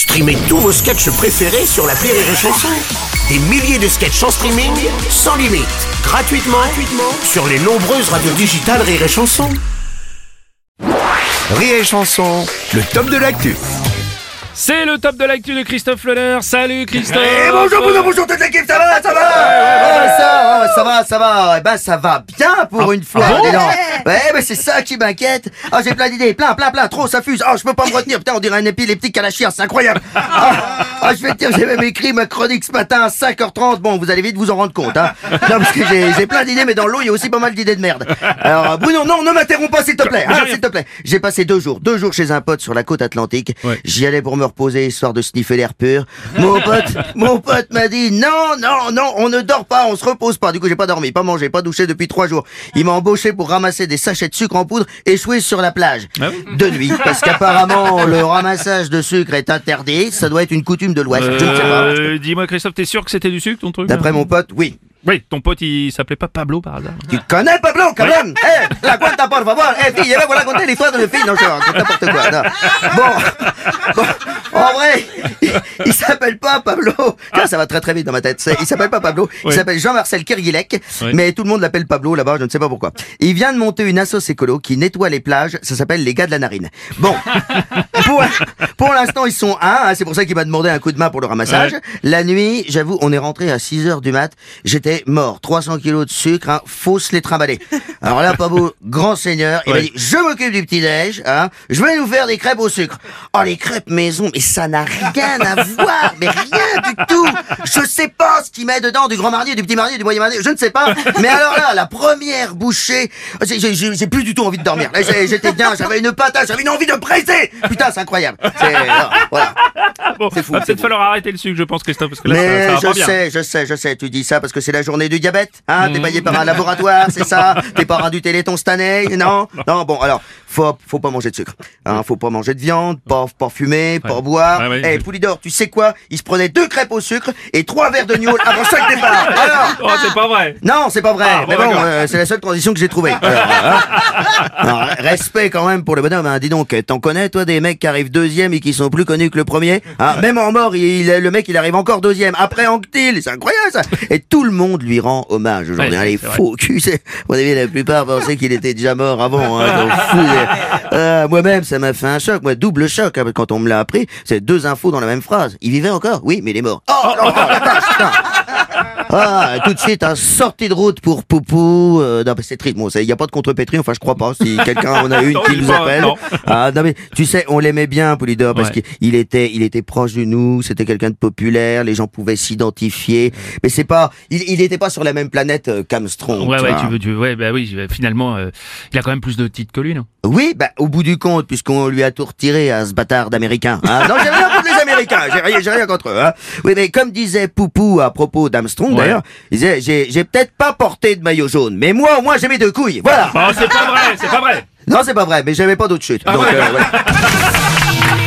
Streamez tous vos sketchs préférés sur la Rire et Chanson. Des milliers de sketchs en streaming, sans limite, gratuitement, gratuitement sur les nombreuses radios digitales Rire et Chanson. Rire et Chanson, le top de l'actu. C'est le top de l'actu de Christophe Lehner. Salut Christophe Eh bonjour, bonjour, bonjour toute l'équipe, ça va, ça va Ouais, ça va, ça va, eh ben ça va bien pour une fois, ah bon. Ouais, mais c'est ça qui m'inquiète. Ah, j'ai plein d'idées, plein, plein, plein, trop, ça fuse. Ah, je peux pas me retenir, putain, on dirait un épileptique à la chienne, c'est incroyable. Ah, ah, je vais te dire, j'ai même écrit ma chronique ce matin à 5h30. Bon, vous allez vite vous en rendre compte, hein. Non, parce que j'ai j'ai plein d'idées, mais dans l'eau, il y a aussi pas mal d'idées de merde. Alors, Bruno, non, ne m'interromps pas, s'il te plaît, hein, s'il te plaît. J'ai passé deux jours, deux jours chez un pote sur la côte atlantique. Ouais. J'y allais pour me reposer, histoire de sniffer l'air pur. Mon pote, mon pote m'a dit non, non, non, on ne dort pas, on se repose pas. Du coup, j'ai pas dormi, pas mangé, pas douché depuis trois jours. Il m'a embauché pour ramasser des sachets de sucre en poudre échoués sur la plage. Ah oui De nuit, parce qu'apparemment, le ramassage de sucre est interdit. Ça doit être une coutume de l'Ouest. Euh, Dis-moi Christophe, t'es sûr que c'était du sucre ton truc D'après mon pote, oui. Oui, ton pote il s'appelait pas Pablo par hasard Tu connais Pablo, quand même? Eh, la cuenta, por favor Eh, fille, je vais vous raconter l'histoire de mes filles. Non, je raconte n'importe quoi. non. Bon, bon, en vrai, il, il s'appelle pas Pablo. Tiens, ça va très très vite dans ma tête. Il s'appelle pas Pablo, il Oui. s'appelle Jean-Marcel Kirguilec, Oui. mais tout le monde l'appelle Pablo là-bas, je ne sais pas pourquoi. Il vient de monter une assoce écolo qui nettoie les plages, ça s'appelle les gars de la narine. Bon, pour, pour l'instant, ils sont un, hein, c'est pour ça qu'il m'a demandé un coup de main pour le ramassage. Ouais. La nuit, j'avoue, on est rentré à 6 heures du mat, j'étais mort, 300 kilos de sucre, hein, faut se les trimballer. Alors là, Pablo, grand seigneur, il a Ouais. dit, je m'occupe du petit-déj, hein, je vais nous faire des crêpes au sucre. Oh, les crêpes maison, mais ça n'a rien à voir, mais rien du tout. Je sais pas ce qu'il met dedans, du grand marnier, du petit marnier, du moyen marnier, je ne sais pas. Mais alors là, la première bouchée, j'ai- plus du tout envie de dormir. Là, j'étais bien, j'avais une patate, j'avais une envie de presser. Putain, c'est incroyable. C'est, non, voilà. Bon, C'est fou, va peut-être falloir arrêter le sucre, je pense Christophe, parce que là Mais ça, je bien. sais, je sais, je sais, tu dis ça parce que c'est la journée du diabète, hein, Mmh. t'es payé par un laboratoire, c'est ça, parrain du téléthon cette année, non, non, bon, alors, faut, faut pas manger de sucre, hein, faut pas manger de viande, pas, pas fumer, pas Ouais. boire, Ouais, ouais, eh. Poulidor, tu sais quoi, il se prenait deux crêpes au sucre et trois verres de gnôle avant chaque départ, alors, Oh, c'est pas vrai non, c'est pas vrai. Ah, bon, mais bon, euh, c'est la seule transition que j'ai trouvée. Alors, hein. Respect quand même pour le bonhomme. Hein. Dis donc, t'en connais toi des mecs qui arrivent deuxième et qui sont plus connus que le premier? Hein Même en mort, il, le mec il arrive encore deuxième. Après Anctil, c'est incroyable ça. Et tout le monde lui rend hommage aujourd'hui. Les faux culs. Plupart pensaient qu'il était déjà mort avant. Hein, Euh, Moi-même, ça m'a fait un choc. Moi, double choc hein, quand on me l'a appris. C'est deux infos dans la même phrase. Il vivait encore? Oui, mais il est mort. Oh. Ah, tout de suite, un sortie de route pour Poupou. Euh, non, mais c'est triste. Bon, il n'y a pas de contre-pétri. Enfin, je crois pas. Si quelqu'un en a une qui nous appelle. non. Ah, non, mais tu sais, on l'aimait bien, Poulidor, parce Ouais. qu'il était, il était proche de nous. C'était quelqu'un de populaire. Les gens pouvaient s'identifier. Mais c'est pas, il, il était pas sur la même planète euh, qu'Armstrong. Ouais, tu ouais, vois. tu veux, tu veux, ouais, bah oui, finalement, euh, il a quand même plus de titres que lui, non? Oui, bah, au bout du compte, puisqu'on lui a tout retiré à ce bâtard d'Américain. Hein. Non, Américains, j'ai rien, j'ai rien contre eux. Hein. Oui, mais comme disait Poupou à propos d'Armstrong, Ouais. d'ailleurs, il disait, j'ai, j'ai peut-être pas porté de maillot jaune, mais moi, au moins, j'ai mes deux couilles. Voilà. Oh, c'est pas vrai, c'est pas vrai Non, c'est pas vrai, mais j'avais pas d'autre chute. Ah Donc, ouais. euh, voilà.